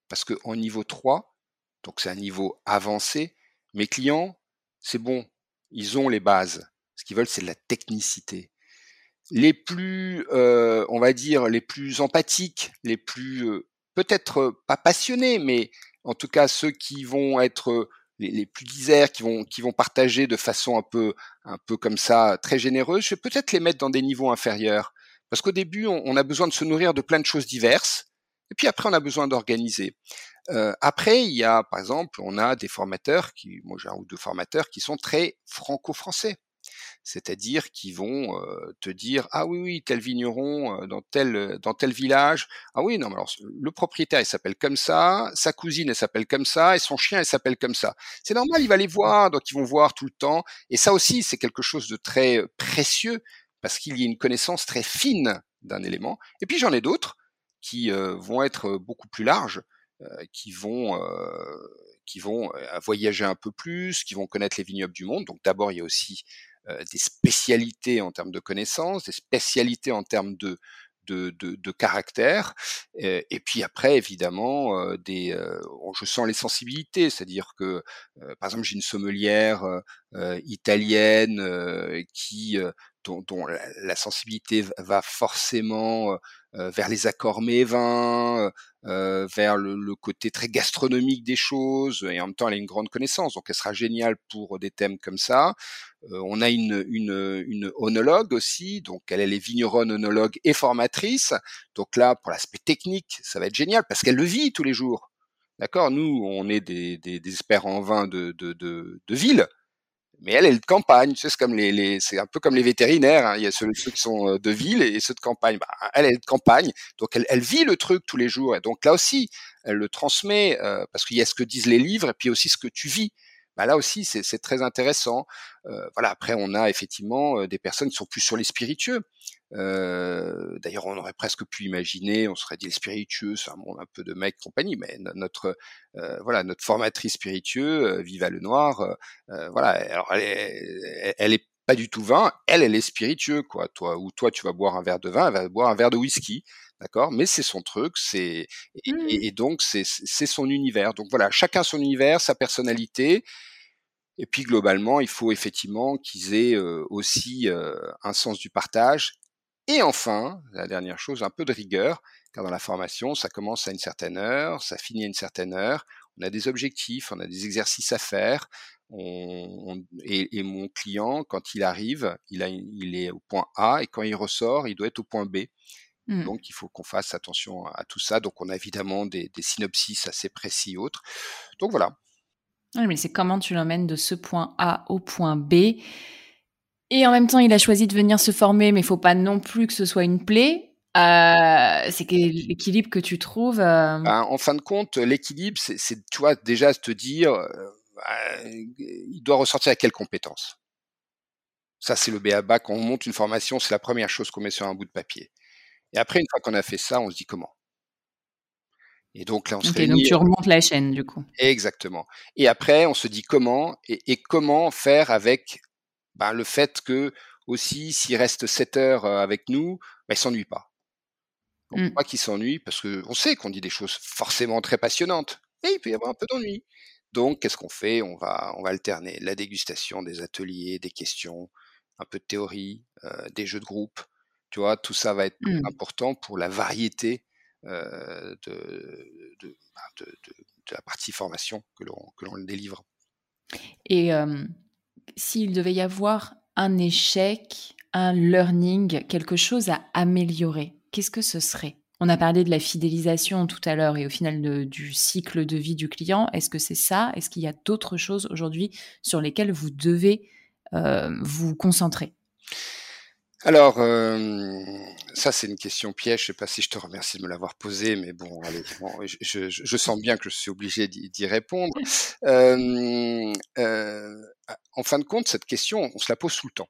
Parce que en niveau 3, donc c'est un niveau avancé, mes clients, c'est bon, ils ont les bases. Ce qu'ils veulent, c'est de la technicité. Les plus, euh, on va dire, les plus empathiques, les plus, euh, peut-être pas passionnés, mais en tout cas ceux qui vont être les, plus disaires, qui vont, partager de façon un peu, un peu comme ça, très généreuse, je vais peut-être les mettre dans des niveaux inférieurs. Parce qu'au début, on, a besoin de se nourrir de plein de choses diverses, et puis après, on a besoin d'organiser. Euh, après, il y a, par exemple, on a des formateurs qui, moi j'ai un ou deux formateurs qui sont très franco-français. c'est-à-dire qu'ils vont te dire ah oui oui tel vigneron dans tel dans tel village ah oui non mais alors le propriétaire il s'appelle comme ça sa cousine elle s'appelle comme ça et son chien elle s'appelle comme ça. C'est normal il va les voir donc ils vont voir tout le temps. Et ça aussi c'est quelque chose de très précieux parce qu'il y a une connaissance très fine d'un élément. Et puis j'en ai d'autres qui vont être beaucoup plus larges qui vont qui vont voyager un peu plus, qui vont connaître les vignobles du monde. Donc d'abord, il y a aussi des spécialités en termes de connaissances, des spécialités en termes de, de, de, de caractère. Et, puis après, évidemment, des, je sens les sensibilités, c'est-à-dire que, par exemple, j'ai une sommelière italienne qui dont, dont la, sensibilité va forcément vers les accords mévins, euh, vers le, le, côté très gastronomique des choses, et en même temps elle a une grande connaissance, donc elle sera géniale pour des thèmes comme ça. Euh, on a une, une, une onologue aussi, donc elle, elle est vigneronne, onologue et formatrice. Donc là, pour l'aspect technique, ça va être génial parce qu'elle le vit tous les jours. D'accord? Nous, on est des, des, des experts en vin de, de, de, de ville mais elle, est de campagne. C'est comme les, c'est un peu comme les vétérinaires. Hein. Il y a ceux, qui sont de ville et ceux de campagne. Bah, elle, est de campagne, donc elle, elle, vit le truc tous les jours. Et donc là aussi, elle le transmet euh, parce qu'il y a ce que disent les livres et puis aussi ce que tu vis. Bah là aussi, c'est très intéressant. Euh, voilà. Après, on a effectivement des personnes qui sont plus sur les spiritueux. Euh, D'ailleurs, on aurait presque pu imaginer, on serait dit les spiritueux, c'est un monde un peu de mec compagnie, mais notre euh, voilà notre formatrice spiritueux, euh, Viva le Noir, euh, voilà. Alors elle est, elle est pas du tout vin, elle, elle est spiritueux, quoi. Toi, ou toi, tu vas boire un verre de vin, elle va boire un verre de whisky, d'accord? Mais c'est son truc, c'est et, mmh. et, donc c'est son univers. Donc voilà, chacun son univers, sa personnalité. Et puis globalement, il faut effectivement qu'ils aient aussi un sens du partage et enfin, la dernière chose, un peu de rigueur, car dans la formation, ça commence à une certaine heure, ça finit à une certaine heure, on a des objectifs, on a des exercices à faire, on, et, et, mon client, quand il arrive, il, a, il est au point A, et quand il ressort, il doit être au point B. Mmh. Donc, il faut qu'on fasse attention à tout ça. Donc, on a évidemment des, des synopsis assez précis et autres. Donc, voilà. Oui, mais c'est comment tu l'emmènes de ce point A au point B? Et en même temps, il a choisi de venir se former, mais il faut pas non plus que ce soit une plaie. Euh, c'est l'équilibre que tu trouves. Euh... Ben, en fin de compte, l'équilibre, c'est, tu vois, déjà te dire, euh, il doit ressortir à quelles compétences. Ça, c'est le BABA. Quand on monte une formation, c'est la première chose qu'on met sur un bout de papier. Et après, une fois qu'on a fait ça, on se dit comment? Et donc là, on se okay, Donc tu remontes la chaîne, du coup. Exactement. Et après, on se dit comment et, et comment faire avec ben, le fait que aussi s'il reste 7 heures avec nous, ben, il s'ennuie pas. Donc, mmh. pas qu'il s'ennuie parce que on sait qu'on dit des choses forcément très passionnantes, mais il peut y avoir un peu d'ennui. Donc, qu'est-ce qu'on fait? On va, on va alterner la dégustation, des ateliers, des questions, un peu de théorie, euh, des jeux de groupe. Tu vois, tout ça va être mmh. important pour la variété euh, de, de, bah, de, de, la partie formation que l'on délivre. Et euh, s'il devait y avoir un échec, un learning, quelque chose à améliorer, qu'est-ce que ce serait? On a parlé de la fidélisation tout à l'heure et au final du cycle de vie du client. Est-ce que c'est ça? Est-ce qu'il y a d'autres choses aujourd'hui sur lesquelles vous devez euh, vous concentrer? Alors, euh, ça c'est une question piège. Je sais pas si je te remercie de me l'avoir posée, mais bon, allez, je, je, sens bien que je suis obligé d'y répondre. Euh, euh, en fin de compte, cette question, on se la pose tout le temps.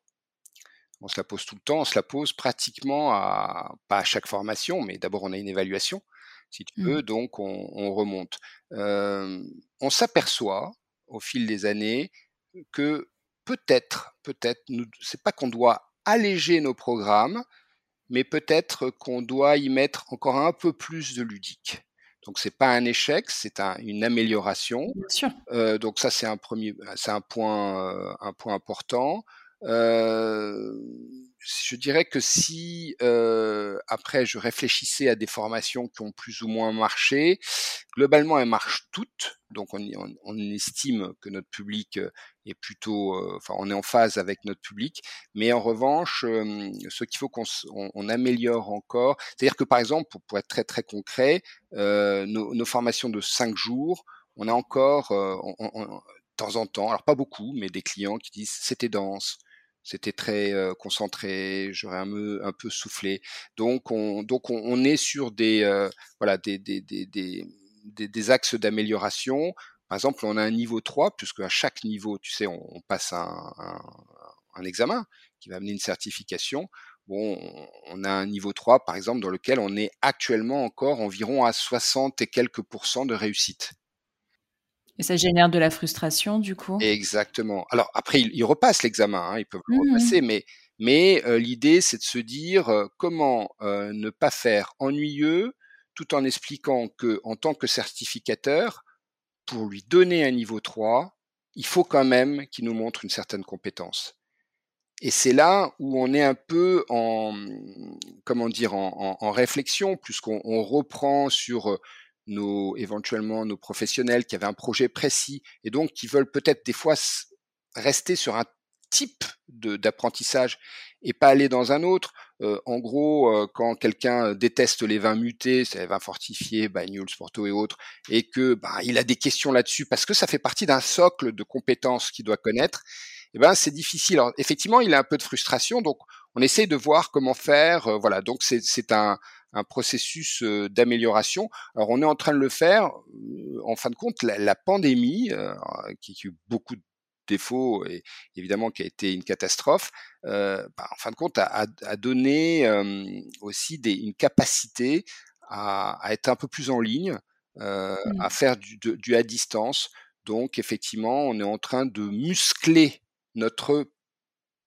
On se la pose tout le temps. On se la pose pratiquement à pas à chaque formation, mais d'abord on a une évaluation, si tu veux, mmh. donc on, on remonte. Euh, on s'aperçoit au fil des années que peut-être, peut-être, c'est pas qu'on doit alléger nos programmes, mais peut-être qu'on doit y mettre encore un peu plus de ludique. Donc c'est pas un échec, c'est un, une amélioration. Bien sûr. Euh, donc ça c'est un premier, c'est un point, euh, un point important. Euh, je dirais que si euh, après je réfléchissais à des formations qui ont plus ou moins marché, globalement elles marchent toutes, donc on, estime que notre public euh, est plutôt, euh, enfin on est en phase avec notre public, mais en revanche, ce qu'il faut qu'on on, améliore encore, c'est-à-dire que par exemple, pour, être très très concret, nos, nos, formations de cinq jours, on a encore de temps en temps, alors pas beaucoup, mais des clients qui disent c'était dense, C'était très concentré, j'aurais un peu, soufflé. Donc on, donc on, est sur des, axes d'amélioration. Par exemple, on a un niveau 3, puisque à chaque niveau, tu sais, on, passe un, un, un, examen qui va amener une certification. Bon, on a un niveau 3, par exemple, dans lequel on est actuellement encore environ à 60 et quelques pourcents de réussite. Et ça génère de la frustration, du coup? Exactement. Alors après, ils, ils repassent l'examen, hein, ils peuvent le mmh repasser, mais, mais euh, l'idée, c'est de se dire euh, comment euh, ne pas faire ennuyeux, tout en expliquant que en tant que certificateur, pour lui donner un niveau 3, il faut quand même qu'il nous montre une certaine compétence. Et c'est là où on est un peu en, comment dire, en, en, en réflexion, puisqu'on on reprend sur éventuellement nos professionnels qui avaient un projet précis et donc qui veulent peut-être des fois rester sur un type d'apprentissage et pas aller dans un autre. Euh, en gros, euh, quand quelqu'un déteste les vins mutés, les vins fortifiés, Banyuls, Porto et autres, et que bah, il a des questions là-dessus parce que ça fait partie d'un socle de compétences qu'il doit connaître, eh ben c'est difficile. Effectivement, il a un peu de frustration, donc on essaie de voir comment faire. Euh, voilà, donc c'est un, un processus d'amélioration. Alors on est en train de le faire. En fin de compte, la, la pandémie, qui, qui a eu beaucoup de défauts et évidemment qui a été une catastrophe, euh, bah, en fin de compte, a, a donné euh, aussi des, une capacité à, à, être un peu plus en ligne, euh, mmh. à faire du, de, du à distance. Donc effectivement, on est en train de muscler notre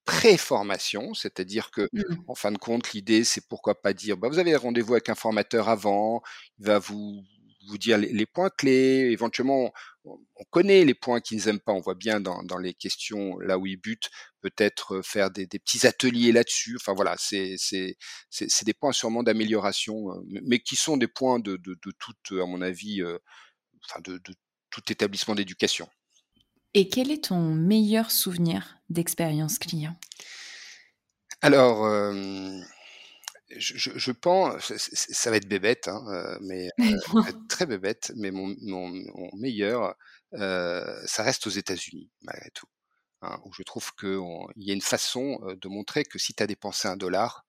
pré-formation, c'est-à-dire que, mmh. en fin de compte, l'idée, c'est pourquoi pas dire, bah, vous avez rendez-vous avec un formateur avant, il va vous vous dire les, les points clés, éventuellement, on, on, connaît les points qu'ils n'aiment pas, on voit bien dans, dans, les questions là où ils butent, peut-être faire des, des, petits ateliers là-dessus, enfin voilà, c'est des points sûrement d'amélioration, mais qui sont des points de, de, de toute, à mon avis, euh, enfin de, de tout établissement d'éducation. Et quel est ton meilleur souvenir d'expérience client? Alors, euh, je, je, pense, ça va être bébête, hein, euh, mais euh, [laughs] très bébête, mais mon, mon, mon meilleur, euh, ça reste aux États-Unis, malgré tout. Hein, où je trouve qu'il y a une façon de montrer que si tu as dépensé un dollar,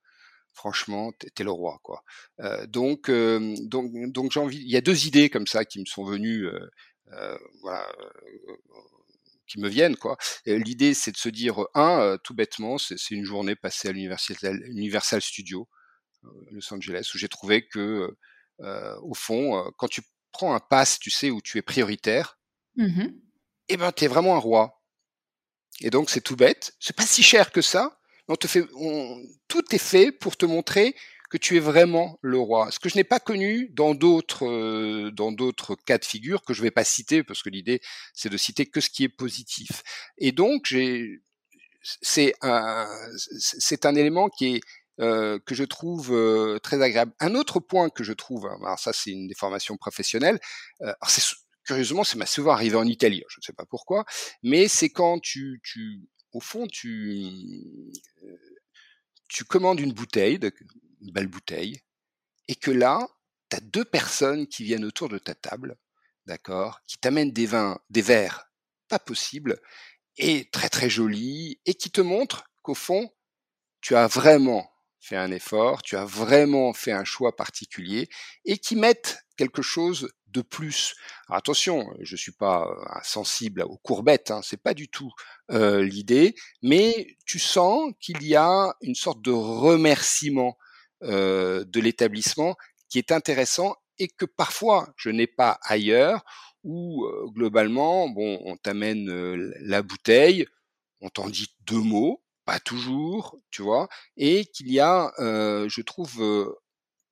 franchement, t'es le roi, quoi. Euh, donc, euh, donc, donc j'ai envie. Il y a deux idées comme ça qui me sont venues, euh, voilà, qui me viennent quoi. L'idée c'est de se dire un tout bêtement c'est une journée passée à l'Universal Universal Studio Los Angeles où j'ai trouvé que euh, au fond quand tu prends un pass tu sais où tu es prioritaire et eh ben tu es vraiment un roi. Et donc c'est tout bête, c'est pas si cher que ça. On te fait on, tout est fait pour te montrer que tu es vraiment le roi. Ce que je n'ai pas connu dans d'autres euh, dans d'autres cas de figure que je vais pas citer parce que l'idée c'est de citer que ce qui est positif. Et donc j'ai c'est un c'est un élément qui est euh, que je trouve euh, très agréable. Un autre point que je trouve, hein, alors ça c'est une déformation professionnelle, euh, c'est curieusement c'est m'a souvent arrivé en Italie, je ne sais pas pourquoi, mais c'est quand tu, tu au fond tu euh, tu commandes une bouteille de, une belle bouteille, et que là, tu as deux personnes qui viennent autour de ta table, d'accord, qui t'amènent des vins, des verres pas possibles, et très très jolis, et qui te montrent qu'au fond, tu as vraiment fait un effort, tu as vraiment fait un choix particulier, et qui mettent quelque chose de plus. Attention, je suis pas euh, sensible aux courbettes, hein, c'est pas du tout euh, l'idée, mais tu sens qu'il y a une sorte de remerciement euh, de l'établissement qui est intéressant et que parfois je n'ai pas ailleurs où euh, globalement bon on t'amène euh, la bouteille on t'en dit deux mots pas toujours tu vois et qu'il y a je trouve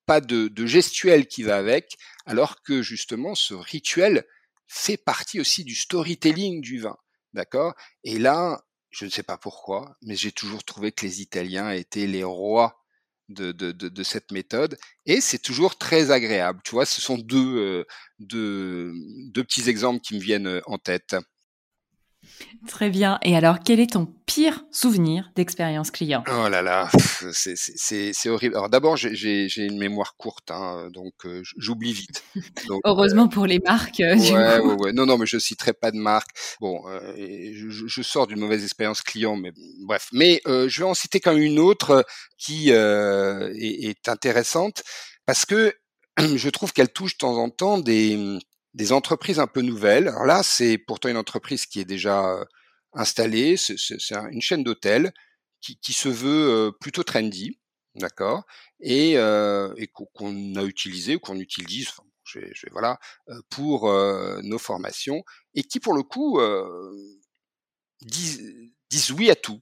pas de, de, gestuel qui va avec alors que justement ce rituel fait partie aussi du storytelling du vin d'accord? Et là je ne sais pas pourquoi mais j'ai toujours trouvé que les Italiens étaient les rois de, de, de, cette méthode et c'est toujours très agréable. Tu vois, ce sont deux, euh, deux, deux petits exemples qui me viennent euh, en tête. Très bien. Et alors, quel est ton pire souvenir d'expérience client? Oh là là, c'est horrible. Alors d'abord, j'ai une mémoire courte, hein, donc euh, j'oublie vite. Heureusement pour les marques. Euh, ouais, ouais, ouais, Non, non, mais je citerai pas de marque. Bon, euh, je, je, sors d'une mauvaise expérience client, mais bref. Mais je vais en citer quand même une autre qui est, est intéressante parce que [clears throat] je trouve qu'elle touche de temps en temps des des entreprises un peu nouvelles. Alors là, c'est pourtant une entreprise qui est déjà installée. C'est une chaîne d'hôtels qui, se veut plutôt trendy, d'accord, et, et qu'on a utilisé ou qu'on utilise. Je vais, je voilà, pour nos formations et qui pour le coup disent, disent oui à tout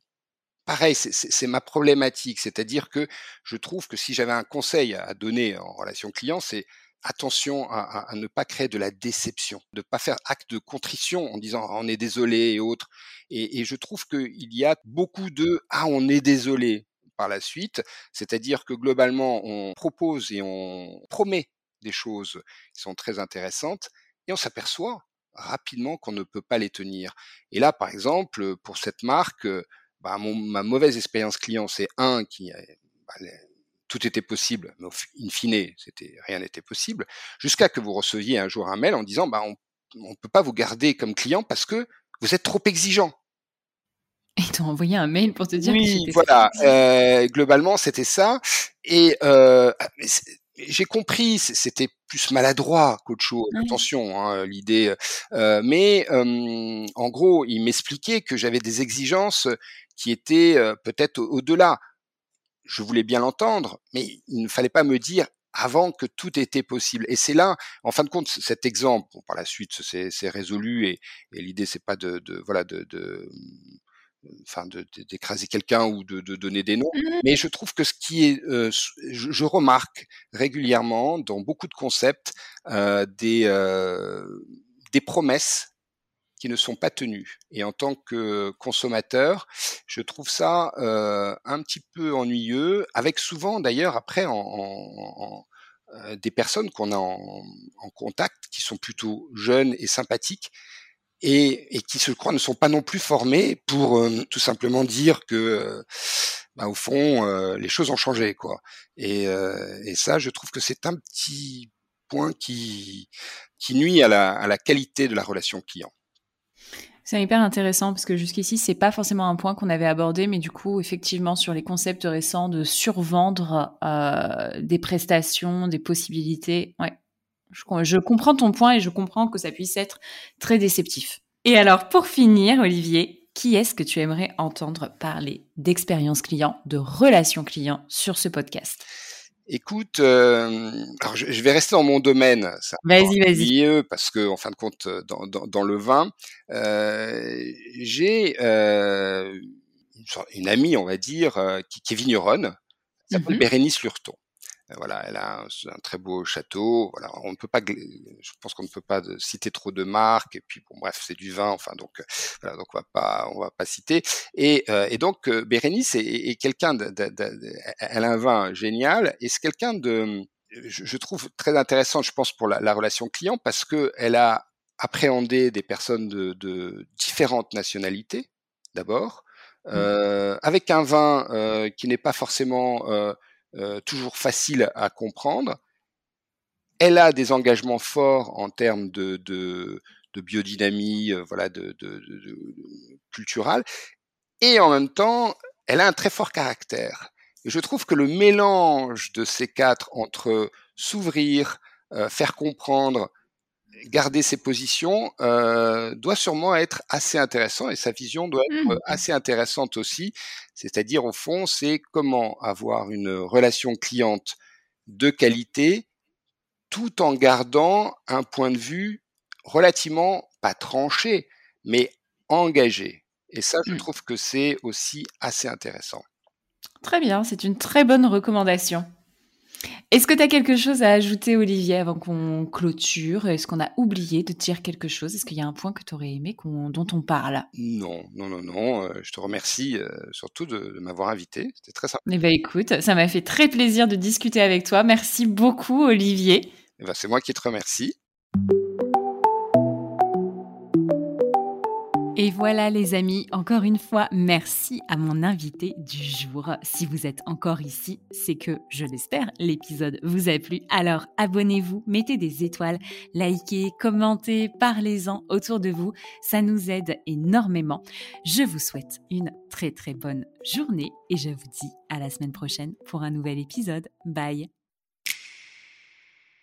pareil, c'est ma problématique, c'est-à-dire que je trouve que si j'avais un conseil à donner en relation client, c'est attention à, ne pas créer de la déception, de pas faire acte de contrition en disant on est désolé et autres. Et, je trouve qu'il y a beaucoup de ah on est désolé par la suite, c'est-à-dire que globalement on propose et on promet des choses qui sont très intéressantes et on s'aperçoit rapidement qu'on ne peut pas les tenir. Et là, par exemple, pour cette marque, bah, ma mauvaise expérience client, c'est un qui bah, tout était possible, mais in fine, c'était rien n'était possible, jusqu'à que vous receviez un jour un mail en disant bah on ne peut pas vous garder comme client parce que vous êtes trop exigeant. Et t'ont envoyé un mail pour te dire oui, voilà. Euh, globalement, c'était ça. Et euh, j'ai compris, c'était plus maladroit qu'autre chose. Attention, hein, l'idée. Euh, mais euh, en gros, il m'expliquait que j'avais des exigences qui étaient euh, peut-être au-delà je voulais bien l'entendre, mais il ne fallait pas me dire avant que tout était possible. Et c'est là, en fin de compte, cet exemple, par la suite, c'est résolu et, et l'idée, c'est pas de, de, voilà, de, de enfin d'écraser quelqu'un ou de, de, donner des noms. Mmh. Mais je trouve que ce qui est, euh, je, je, remarque régulièrement dans beaucoup de concepts euh, des euh, des promesses qui ne sont pas tenus. Et en tant que consommateur, je trouve ça euh, un petit peu ennuyeux, avec souvent d'ailleurs après en, en, euh, des personnes qu'on a en, en, contact qui sont plutôt jeunes et sympathiques et, et, qui, je crois, ne sont pas non plus formés pour euh, tout simplement dire que, bah, au fond, euh, les choses ont changé, quoi. Et, euh, et ça, je trouve que c'est un petit point qui, qui nuit à la, à la qualité de la relation client. C'est hyper intéressant parce que jusqu'ici, c'est pas forcément un point qu'on avait abordé, mais du coup, effectivement, sur les concepts récents de survendre euh, des prestations, des possibilités, ouais, je, comprends ton point et je comprends que ça puisse être très déceptif. Et alors, pour finir, Olivier, qui est-ce que tu aimerais entendre parler d'expérience client, de relation client sur ce podcast? Écoute, euh, alors je, vais rester dans mon domaine. Vas-y, vas-y. Parce que, en fin de compte, dans, dans, dans le vin, euh, j'ai euh, une, une, amie, on va dire, euh, qui, qui, est vigneronne, qui s'appelle mmh Bérénice Lurton. Euh, voilà, elle a un, très beau château. Voilà, on ne peut pas, je pense qu'on ne peut pas citer trop de marques. Et puis bon, bref, c'est du vin. Enfin, donc euh, voilà, donc on va pas, on va pas citer. Et, euh, et donc Bérénice est, est quelqu'un elle a un vin génial et c'est quelqu'un de, je, je, trouve très intéressant, je pense pour la, la relation client parce que elle a appréhendé des personnes de, de différentes nationalités d'abord. Mmh. Euh, avec un vin euh, qui n'est pas forcément euh, euh, toujours facile à comprendre. Elle a des engagements forts en termes de, de, de biodynamie, euh, voilà, de, de, et en même temps, elle a un très fort caractère. Et je trouve que le mélange de ces quatre entre s'ouvrir, euh, faire comprendre, garder ses positions euh, doit sûrement être assez intéressant et sa vision doit être mmh. assez intéressante aussi. C'est-à-dire au fond, c'est comment avoir une relation cliente de qualité tout en gardant un point de vue relativement pas tranché, mais engagé. Et ça, je mmh. trouve que c'est aussi assez intéressant. Très bien, c'est une très bonne recommandation. Est-ce que tu as quelque chose à ajouter, Olivier, avant qu'on clôture? Est-ce qu'on a oublié de dire quelque chose? Est-ce qu'il y a un point que tu aurais aimé dont on parle? Non, non, non, non. Euh, je te remercie euh, surtout de, m'avoir invité. C'était très sympa. Eh bien, écoute, ça m'a fait très plaisir de discuter avec toi. Merci beaucoup, Olivier. Eh ben, C'est moi qui te remercie. Et voilà les amis, encore une fois, merci à mon invité du jour. Si vous êtes encore ici, c'est que, je l'espère, l'épisode vous a plu. Alors abonnez-vous, mettez des étoiles, likez, commentez, parlez-en autour de vous. Ça nous aide énormément. Je vous souhaite une très très bonne journée et je vous dis à la semaine prochaine pour un nouvel épisode. Bye